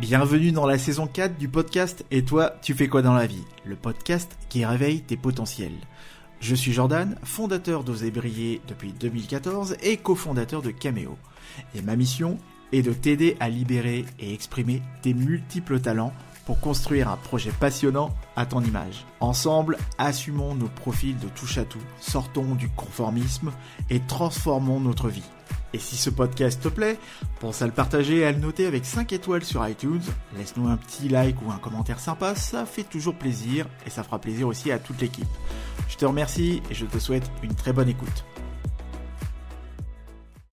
Bienvenue dans la saison 4 du podcast Et toi, tu fais quoi dans la vie? Le podcast qui réveille tes potentiels. Je suis Jordan, fondateur d'Oser Briller depuis 2014 et cofondateur de Cameo. Et ma mission est de t'aider à libérer et exprimer tes multiples talents pour construire un projet passionnant à ton image. Ensemble, assumons nos profils de touche à tout, sortons du conformisme et transformons notre vie. Et si ce podcast te plaît, pense à le partager et à le noter avec 5 étoiles sur iTunes. Laisse-nous un petit like ou un commentaire sympa, ça fait toujours plaisir et ça fera plaisir aussi à toute l'équipe. Je te remercie et je te souhaite une très bonne écoute.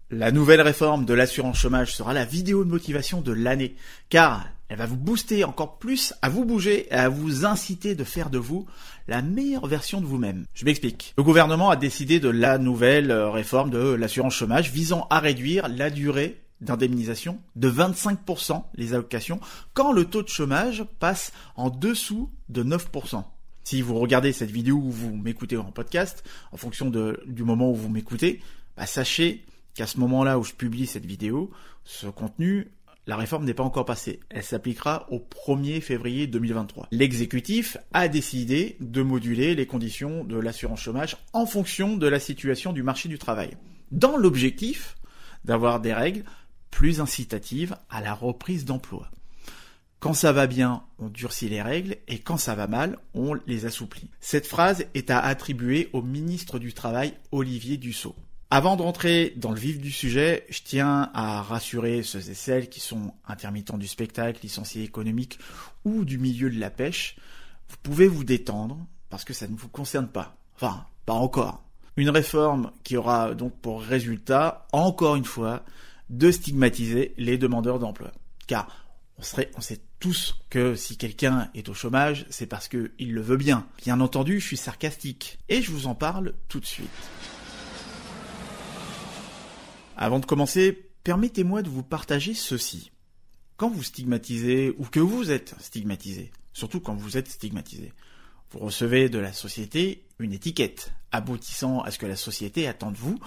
La nouvelle réforme de l'assurance chômage sera la vidéo de motivation de l'année, car elle va vous booster encore plus à vous bouger et à vous inciter de faire de vous la meilleure version de vous-même. Je m'explique. Le gouvernement a décidé de la nouvelle euh, réforme de l'assurance chômage visant à réduire la durée d'indemnisation de 25% les allocations quand le taux de chômage passe en dessous de 9%. Si vous regardez cette vidéo ou vous m'écoutez en podcast, en fonction du moment où vous m'écoutez, bah, sachez qu'à ce moment-là où je publie cette vidéo, ce contenu la réforme n'est pas encore passée. Elle s'appliquera au 1er février 2023. L'exécutif a décidé de moduler les conditions de l'assurance chômage en fonction de la situation du marché du travail. Dans l'objectif d'avoir des règles plus incitatives à la reprise d'emploi. Quand ça va bien, on durcit les règles et quand ça va mal, on les assouplit. Cette phrase est à attribuer au ministre du Travail Olivier Dussault. Avant de rentrer dans le vif du sujet, je tiens à rassurer ceux et celles qui sont intermittents du spectacle, licenciés économiques ou du milieu de la pêche. Vous pouvez vous détendre parce que ça ne vous concerne pas. Enfin, pas encore. Une réforme qui aura donc pour résultat, encore une fois, de stigmatiser les demandeurs d'emploi. Car on, sait tous que si quelqu'un est au chômage, c'est parce qu'il le veut bien. Bien entendu, je suis sarcastique. Et je vous en parle tout de suite. Avant de commencer, permettez-moi de vous partager ceci. Quand vous stigmatisez, ou que vous êtes stigmatisé, surtout quand vous êtes stigmatisé, vous recevez de la société une étiquette, aboutissant à ce que la société attend de vous,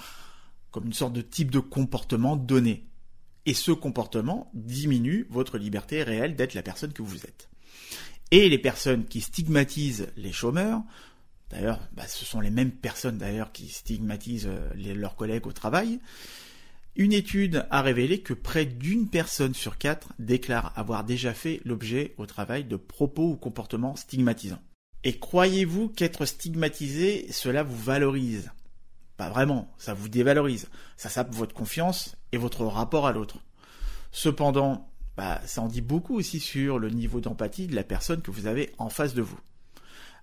comme une sorte de type de comportement donné. Et ce comportement diminue votre liberté réelle d'être la personne que vous êtes. Et les personnes qui stigmatisent les chômeurs, d'ailleurs, bah, ce sont les mêmes personnes d'ailleurs qui stigmatisent euh, leurs collègues au travail, une étude a révélé que près d'une personne sur quatre déclare avoir déjà fait l'objet au travail de propos ou comportements stigmatisants. Et croyez-vous qu'être stigmatisé, cela vous valorise? Pas vraiment, ça vous dévalorise. Ça sape votre confiance et votre rapport à l'autre. Cependant, bah, ça en dit beaucoup aussi sur le niveau d'empathie de la personne que vous avez en face de vous.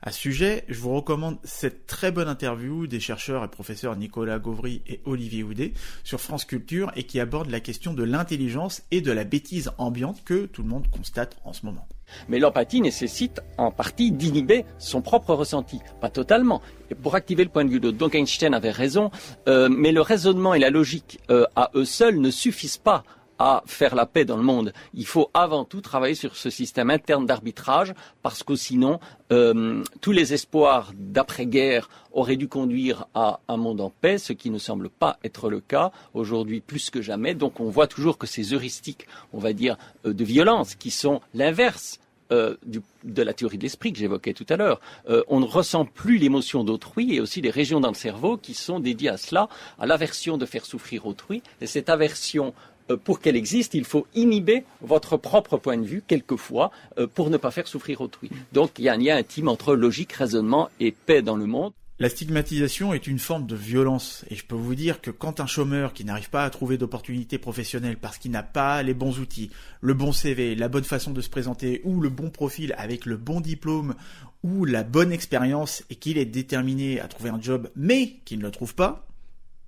À ce sujet, je vous recommande cette très bonne interview des chercheurs et professeurs Nicolas Gauvry et Olivier Houdet sur France Culture et qui aborde la question de l'intelligence et de la bêtise ambiante que tout le monde constate en ce moment. Mais l'empathie nécessite en partie d'inhiber son propre ressenti, pas totalement. Et pour activer le point de vue de donc Einstein avait raison, euh, mais le raisonnement et la logique euh, à eux seuls ne suffisent pas à faire la paix dans le monde. Il faut avant tout travailler sur ce système interne d'arbitrage parce que sinon, euh, tous les espoirs d'après-guerre auraient dû conduire à un monde en paix, ce qui ne semble pas être le cas aujourd'hui plus que jamais. Donc on voit toujours que ces heuristiques, on va dire, euh, de violence, qui sont l'inverse euh, de la théorie de l'esprit que j'évoquais tout à l'heure. on ne ressent plus l'émotion d'autrui et aussi les régions dans le cerveau qui sont dédiées à cela, à l'aversion de faire souffrir autrui. Et cette aversion pour qu'elle existe, il faut inhiber votre propre point de vue, quelquefois, euh, pour ne pas faire souffrir autrui. Donc il y a un lien intime entre logique, raisonnement et paix dans le monde. La stigmatisation est une forme de violence, et je peux vous dire que quand un chômeur qui n'arrive pas à trouver d'opportunités professionnelles parce qu'il n'a pas les bons outils, le bon CV, la bonne façon de se présenter, ou le bon profil avec le bon diplôme, ou la bonne expérience, et qu'il est déterminé à trouver un job mais qu'il ne le trouve pas,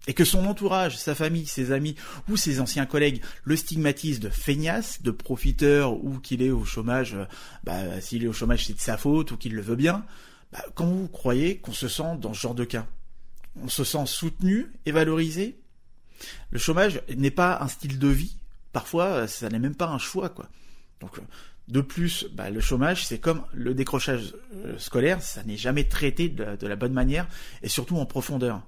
et que son entourage, sa famille, ses amis ou ses anciens collègues le stigmatisent de feignasse, de profiteur ou qu'il est au chômage, euh, bah, s'il est au chômage c'est de sa faute ou qu'il le veut bien, bah, comment vous croyez qu'on se sent dans ce genre de cas On se sent soutenu et valorisé Le chômage n'est pas un style de vie, parfois ça n'est même pas un choix quoi. De plus, bah, le chômage, c'est comme le décrochage euh, scolaire, ça n'est jamais traité de la bonne manière et surtout en profondeur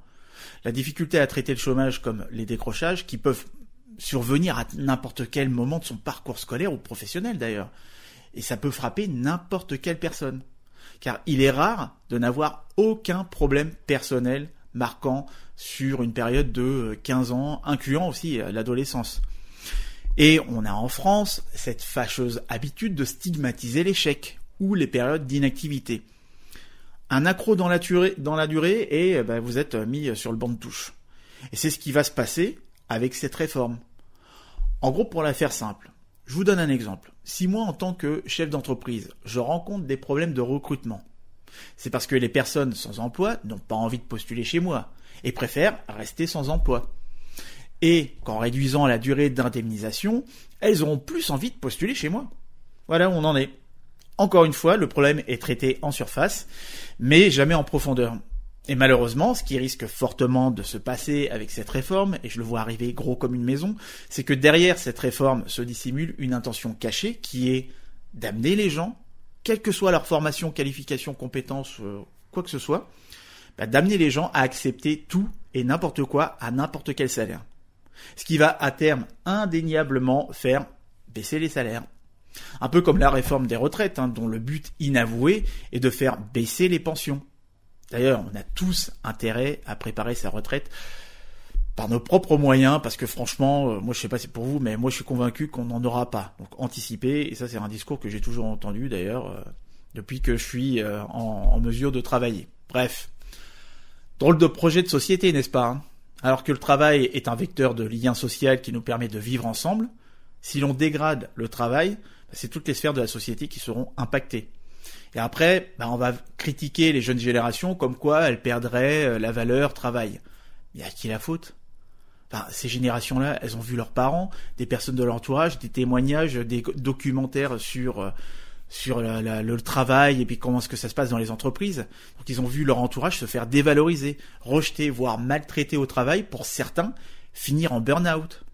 la difficulté à traiter le chômage comme les décrochages qui peuvent survenir à n'importe quel moment de son parcours scolaire ou professionnel d'ailleurs. Et ça peut frapper n'importe quelle personne. Car il est rare de n'avoir aucun problème personnel marquant sur une période de 15 ans, incluant aussi l'adolescence. Et on a en France cette fâcheuse habitude de stigmatiser l'échec ou les périodes d'inactivité. Un accro dans la durée, et eh ben, vous êtes mis sur le banc de touche. Et c'est ce qui va se passer avec cette réforme. En gros, pour la faire simple, je vous donne un exemple. Si moi, en tant que chef d'entreprise, je rencontre des problèmes de recrutement, c'est parce que les personnes sans emploi n'ont pas envie de postuler chez moi et préfèrent rester sans emploi. Et qu'en réduisant la durée d'indemnisation, elles auront plus envie de postuler chez moi. Voilà où on en est. Encore une fois, le problème est traité en surface, mais jamais en profondeur. Et malheureusement, ce qui risque fortement de se passer avec cette réforme, et je le vois arriver gros comme une maison, c'est que derrière cette réforme se dissimule une intention cachée qui est d'amener les gens, quelle que soit leur formation, qualification, compétence, euh, quoi que ce soit, bah, d'amener les gens à accepter tout et n'importe quoi à n'importe quel salaire. Ce qui va à terme indéniablement faire baisser les salaires. Un peu comme la réforme des retraites, hein, dont le but inavoué est de faire baisser les pensions. D'ailleurs, on a tous intérêt à préparer sa retraite par nos propres moyens, parce que franchement, euh, moi je sais pas si c'est pour vous, mais moi je suis convaincu qu'on n'en aura pas. Donc anticiper, et ça c'est un discours que j'ai toujours entendu d'ailleurs, euh, depuis que je suis euh, en, mesure de travailler. Bref, drôle de projet de société, n'est-ce pas hein? Alors que le travail est un vecteur de lien social qui nous permet de vivre ensemble, si l'on dégrade le travail, c'est toutes les sphères de la société qui seront impactées. Et après, bah, on va critiquer les jeunes générations comme quoi elles perdraient euh, la valeur travail. Mais à qui la faute? Ces générations-là, elles ont vu leurs parents, des personnes de l'entourage, des témoignages, des documentaires sur euh, sur le travail et puis comment est-ce que ça se passe dans les entreprises. Donc ils ont vu leur entourage se faire dévaloriser, rejeter, voire maltraiter au travail pour certains finir en burn-out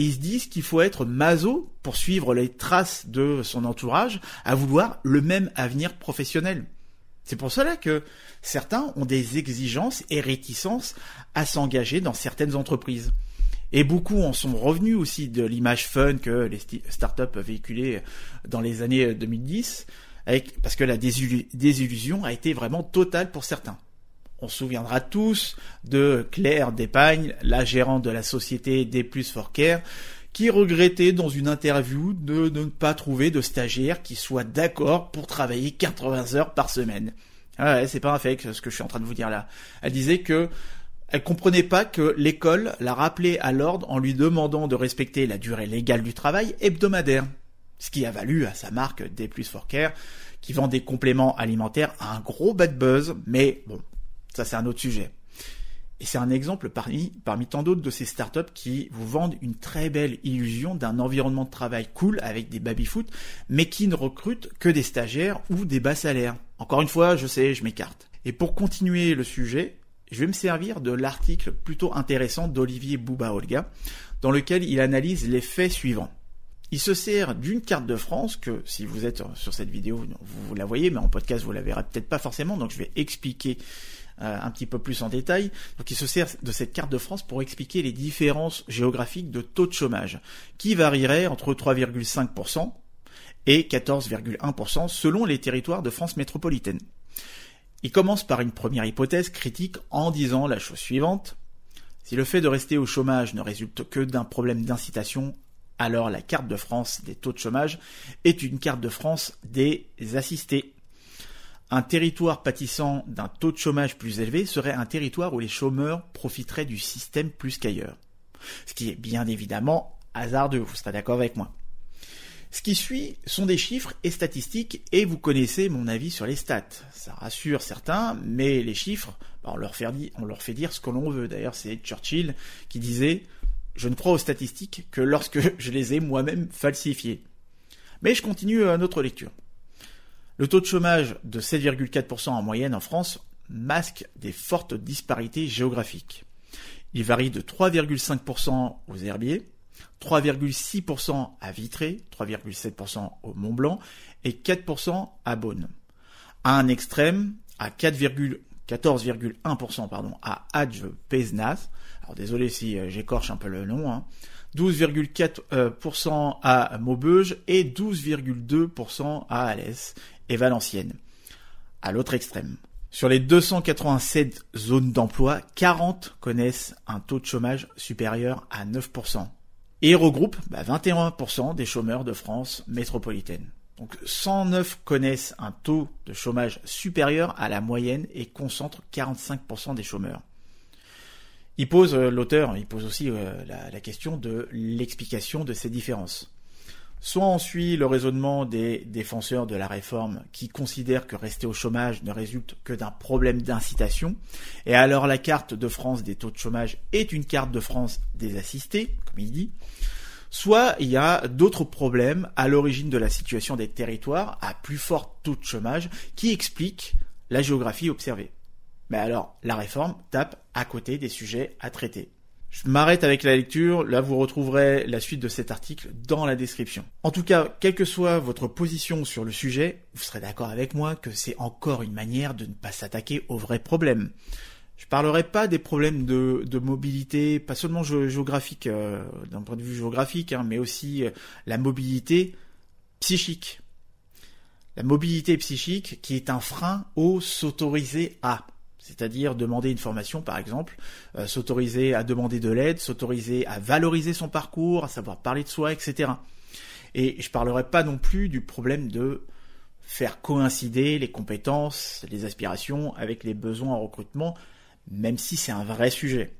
et ils se disent qu'il faut être maso pour suivre les traces de son entourage à vouloir le même avenir professionnel. C'est pour cela que certains ont des exigences et réticences à s'engager dans certaines entreprises. Et beaucoup en sont revenus aussi de l'image fun que les startups véhiculaient dans les années 2010, parce que la désillusion a été vraiment totale pour certains. On se souviendra tous de Claire Despagne, la gérante de la société Des Plus for Care, qui regrettait dans une interview de, ne pas trouver de stagiaire qui soit d'accord pour travailler 80 heures par semaine. Ah ouais, c'est pas un fake ce que je suis en train de vous dire là. Elle disait que elle comprenait pas que l'école l'a rappelé à l'ordre en lui demandant de respecter la durée légale du travail hebdomadaire. Ce qui a valu à sa marque Des Plus for Care, qui vend des compléments alimentaires à un gros bad buzz, mais bon, ça, c'est un autre sujet. Et c'est un exemple parmi, parmi tant d'autres de ces startups qui vous vendent une très belle illusion d'un environnement de travail cool avec des baby-foot, mais qui ne recrutent que des stagiaires ou des bas salaires. Encore une fois, je sais, je m'écarte. Et pour continuer le sujet, je vais me servir de l'article plutôt intéressant d'Olivier Bouba-Olga, dans lequel il analyse les faits suivants. Il se sert d'une carte de France que, si vous êtes sur cette vidéo, vous, la voyez, mais en podcast, vous la verrez peut-être pas forcément, donc je vais expliquer euh, un petit peu plus en détail. Donc il se sert de cette carte de France pour expliquer les différences géographiques de taux de chômage, qui varieraient entre 3,5% et 14,1% selon les territoires de France métropolitaine. Il commence par une première hypothèse critique en disant la chose suivante. Si le fait de rester au chômage ne résulte que d'un problème d'incitation, alors la carte de France des taux de chômage est une carte de France des assistés. Un territoire pâtissant d'un taux de chômage plus élevé serait un territoire où les chômeurs profiteraient du système plus qu'ailleurs. Ce qui est bien évidemment hasardeux, vous serez d'accord avec moi. Ce qui suit sont des chiffres et statistiques et vous connaissez mon avis sur les stats. Ça rassure certains, mais les chiffres, on, leur fait dire, ce que l'on veut. D'ailleurs, c'est Churchill qui disait Je ne crois aux statistiques que lorsque je les ai moi-même falsifiées. Mais je continue à notre lecture. Le taux de chômage de 7,4% en moyenne en France masque des fortes disparités géographiques. Il varie de 3,5% aux Herbiers, 3,6% à Vitré, 3,7% au Mont Blanc et 4% à Beaune. À un extrême, à 14,1% pardon, à Adj Pézenas. Alors désolé si euh, j'écorche un peu le nom. Hein. 12,4% à Maubeuge et 12,2% à Alès et Valenciennes. À l'autre extrême. Sur les 287 zones d'emploi, 40 connaissent un taux de chômage supérieur à 9% et regroupent 21% bah, des chômeurs de France métropolitaine. Donc 109 connaissent un taux de chômage supérieur à la moyenne et concentrent 45% des chômeurs. Il pose, euh, l'auteur, il pose aussi euh, la, question de l'explication de ces différences. Soit on suit le raisonnement des défenseurs de la réforme qui considèrent que rester au chômage ne résulte que d'un problème d'incitation, et alors la carte de France des taux de chômage est une carte de France des assistés, comme il dit, soit il y a d'autres problèmes à l'origine de la situation des territoires à plus fort taux de chômage qui expliquent la géographie observée. Mais alors, la réforme tape à côté des sujets à traiter. Je m'arrête avec la lecture, là vous retrouverez la suite de cet article dans la description. En tout cas, quelle que soit votre position sur le sujet, vous serez d'accord avec moi que c'est encore une manière de ne pas s'attaquer aux vrais problèmes. Je parlerai pas des problèmes de, mobilité, pas seulement géographique, euh, d'un point de vue géographique, hein, mais aussi euh, la mobilité psychique. La mobilité psychique qui est un frein au s'autoriser à c'est-à-dire demander une formation par exemple, euh, s'autoriser à demander de l'aide, s'autoriser à valoriser son parcours, à savoir parler de soi, etc. Et je parlerai pas non plus du problème de faire coïncider les compétences, les aspirations avec les besoins en recrutement, même si c'est un vrai sujet.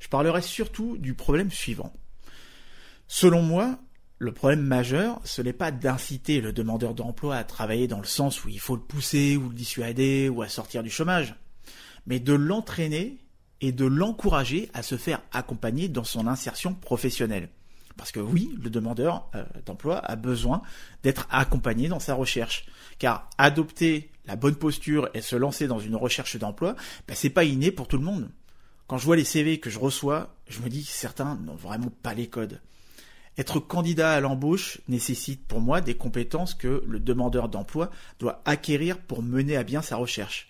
Je parlerai surtout du problème suivant. Selon moi, le problème majeur, ce n'est pas d'inciter le demandeur d'emploi à travailler dans le sens où il faut le pousser ou le dissuader ou à sortir du chômage mais de l'entraîner et de l'encourager à se faire accompagner dans son insertion professionnelle. Parce que oui, le demandeur euh, d'emploi a besoin d'être accompagné dans sa recherche. Car adopter la bonne posture et se lancer dans une recherche d'emploi, ben, c'est pas inné pour tout le monde. Quand je vois les CV que je reçois, je me dis que certains n'ont vraiment pas les codes. Être candidat à l'embauche nécessite pour moi des compétences que le demandeur d'emploi doit acquérir pour mener à bien sa recherche.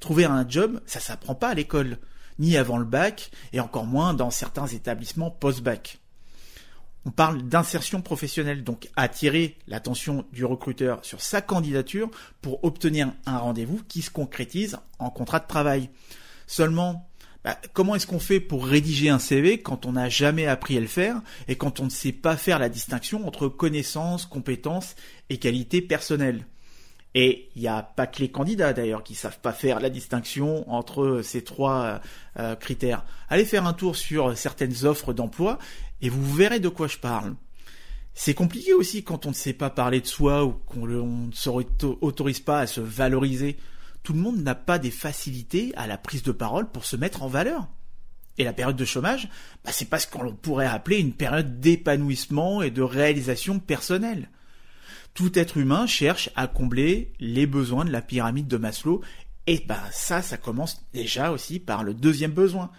Trouver un job, ça s'apprend pas à l'école, ni avant le bac, et encore moins dans certains établissements post-bac. On parle d'insertion professionnelle, donc attirer l'attention du recruteur sur sa candidature pour obtenir un rendez-vous qui se concrétise en contrat de travail. Seulement, bah, comment est-ce qu'on fait pour rédiger un CV quand on n'a jamais appris à le faire et quand on ne sait pas faire la distinction entre connaissances, compétences et qualités personnelles? Et il n'y a pas que les candidats d'ailleurs qui savent pas faire la distinction entre ces trois euh, critères. Allez faire un tour sur certaines offres d'emploi et vous verrez de quoi je parle. C'est compliqué aussi quand on ne sait pas parler de soi ou qu'on ne s'autorise pas à se valoriser. Tout le monde n'a pas des facilités à la prise de parole pour se mettre en valeur. Et la période de chômage, bah c'est pas ce qu'on pourrait appeler une période d'épanouissement et de réalisation personnelle. Tout être humain cherche à combler les besoins de la pyramide de Maslow. Et ben ça, ça commence déjà aussi par le deuxième besoin,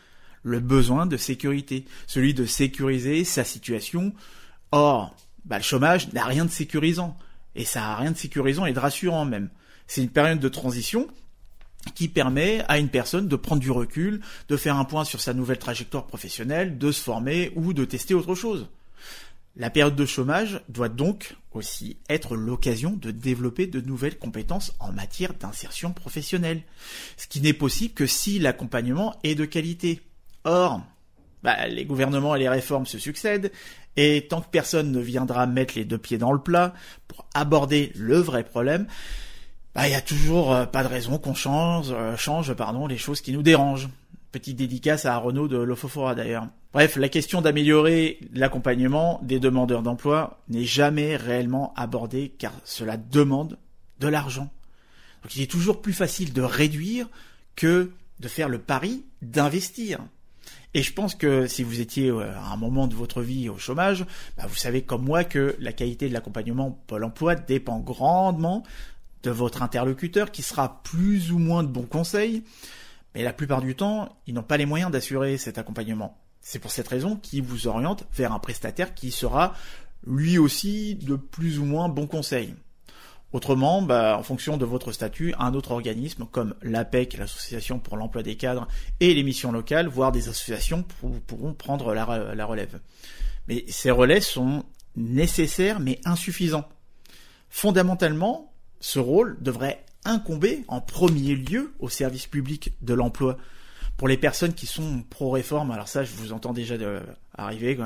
le besoin de sécurité, celui de sécuriser sa situation. Or, bah, le chômage n'a rien de sécurisant. Et ça a rien de sécurisant et de rassurant même. C'est une période de transition qui permet à une personne de prendre du recul, de faire un point sur sa nouvelle trajectoire professionnelle, de se former ou de tester autre chose. La période de chômage doit donc aussi être l'occasion de développer de nouvelles compétences en matière d'insertion professionnelle, ce qui n'est possible que si l'accompagnement est de qualité. Or, bah, les gouvernements et les réformes se succèdent, et tant que personne ne viendra mettre les deux pieds dans le plat pour aborder le vrai problème, bah, il n'y a toujours euh, pas de raison qu'on change, euh, change pardon, les choses qui nous dérangent. Petite dédicace à Renaud de Lofofora d'ailleurs. Bref, la question d'améliorer l'accompagnement des demandeurs d'emploi n'est jamais réellement abordée car cela demande de l'argent. Donc il est toujours plus facile de réduire que de faire le pari d'investir. Et je pense que si vous étiez euh, à un moment de votre vie au chômage, bah, vous savez comme moi que la qualité de l'accompagnement Pôle Emploi dépend grandement de votre interlocuteur qui sera plus ou moins de bons conseils, mais la plupart du temps, ils n'ont pas les moyens d'assurer cet accompagnement. C'est pour cette raison qu'il vous oriente vers un prestataire qui sera lui aussi de plus ou moins bon conseil. Autrement, bah, en fonction de votre statut, un autre organisme comme l'APEC, l'Association pour l'emploi des cadres, et les missions locales, voire des associations pourront prendre la, relève. Mais ces relais sont nécessaires mais insuffisants. Fondamentalement, ce rôle devrait incomber en premier lieu au service public de l'emploi. Pour les personnes qui sont pro-réforme, alors ça je vous entends déjà de, arriver,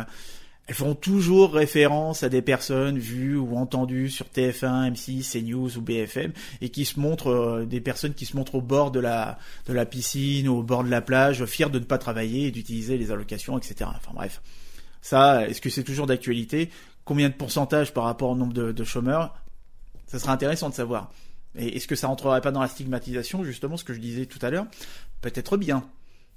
elles feront toujours référence à des personnes vues ou entendues sur TF1, M6, CNews ou BFM et qui se montrent, euh, des personnes qui se montrent au bord de la, de la piscine ou au bord de la plage, fiers de ne pas travailler et d'utiliser les allocations, etc. Enfin bref. Ça, est-ce que c'est toujours d'actualité? Combien de pourcentage par rapport au nombre de, de chômeurs? Ça sera intéressant de savoir. Et est-ce que ça rentrerait pas dans la stigmatisation, justement, ce que je disais tout à l'heure? Peut-être bien.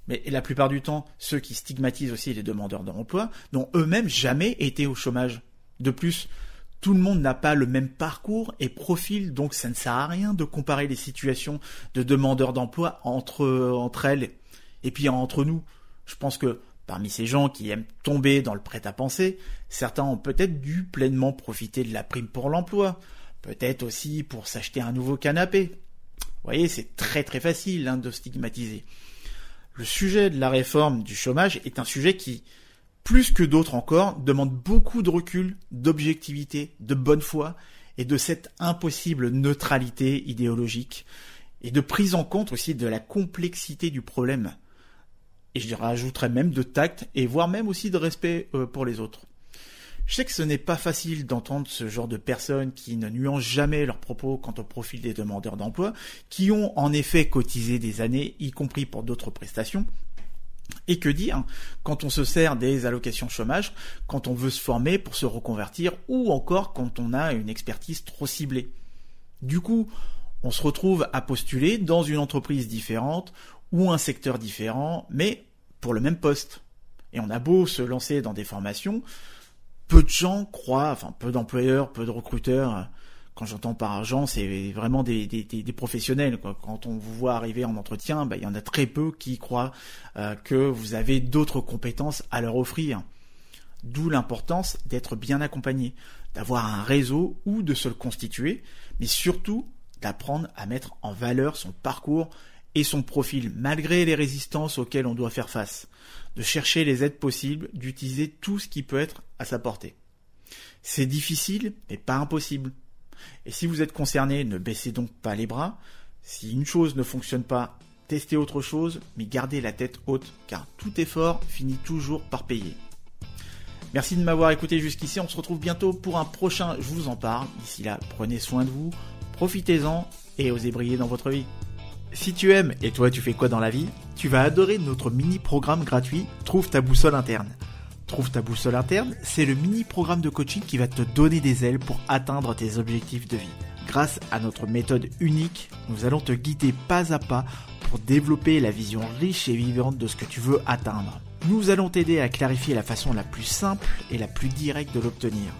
Mais la plupart du temps, ceux qui stigmatisent aussi les demandeurs d'emploi n'ont eux-mêmes jamais été au chômage. De plus, tout le monde n'a pas le même parcours et profil, donc ça ne sert à rien de comparer les situations de demandeurs d'emploi entre, entre elles et puis entre nous. Je pense que parmi ces gens qui aiment tomber dans le prêt-à-penser, certains ont peut-être dû pleinement profiter de la prime pour l'emploi, peut-être aussi pour s'acheter un nouveau canapé. Vous voyez, c'est très très facile hein, de stigmatiser le sujet de la réforme du chômage est un sujet qui, plus que d'autres encore, demande beaucoup de recul, d'objectivité, de bonne foi et de cette impossible neutralité idéologique et de prise en compte aussi de la complexité du problème. Et je rajouterais même de tact et voire même aussi de respect euh, pour les autres. Je sais que ce n'est pas facile d'entendre ce genre de personnes qui ne nuancent jamais leurs propos quant au profil des demandeurs d'emploi, qui ont en effet cotisé des années, y compris pour d'autres prestations, et que dire quand on se sert des allocations chômage, quand on veut se former pour se reconvertir, ou encore quand on a une expertise trop ciblée. Du coup, on se retrouve à postuler dans une entreprise différente ou un secteur différent, mais pour le même poste. Et on a beau se lancer dans des formations, peu de gens croient, enfin peu d'employeurs, peu de recruteurs, quand j'entends par argent, c'est vraiment des, professionnels. Quand on vous voit arriver en entretien, bah, il y en a très peu qui croient euh, que vous avez d'autres compétences à leur offrir. D'où l'importance d'être bien accompagné, d'avoir un réseau ou de se le constituer, mais surtout d'apprendre à mettre en valeur son parcours et son profil, malgré les résistances auxquelles on doit faire face, de chercher les aides possibles, d'utiliser tout ce qui peut être à sa portée. C'est difficile, mais pas impossible. Et si vous êtes concerné, ne baissez donc pas les bras. Si une chose ne fonctionne pas, testez autre chose, mais gardez la tête haute, car tout effort finit toujours par payer. Merci de m'avoir écouté jusqu'ici, on se retrouve bientôt pour un prochain Je vous en parle. D'ici là, prenez soin de vous, profitez-en et osez briller dans votre vie. Si tu aimes, et toi tu fais quoi dans la vie, tu vas adorer notre mini-programme gratuit Trouve ta boussole interne. Trouve ta boussole interne, c'est le mini-programme de coaching qui va te donner des ailes pour atteindre tes objectifs de vie. Grâce à notre méthode unique, nous allons te guider pas à pas pour développer la vision riche et vivante de ce que tu veux atteindre. Nous allons t'aider à clarifier la façon la plus simple et la plus directe de l'obtenir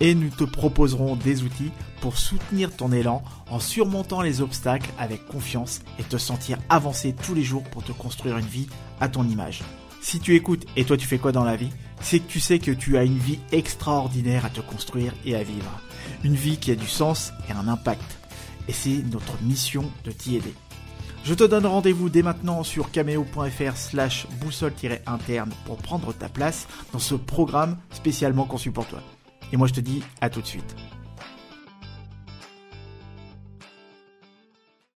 et nous te proposerons des outils pour soutenir ton élan en surmontant les obstacles avec confiance et te sentir avancer tous les jours pour te construire une vie à ton image. Si tu écoutes et toi tu fais quoi dans la vie, c'est que tu sais que tu as une vie extraordinaire à te construire et à vivre. Une vie qui a du sens et un impact. Et c'est notre mission de t'y aider. Je te donne rendez-vous dès maintenant sur cameo.fr slash boussole-interne pour prendre ta place dans ce programme spécialement conçu pour toi. Et moi je te dis à tout de suite.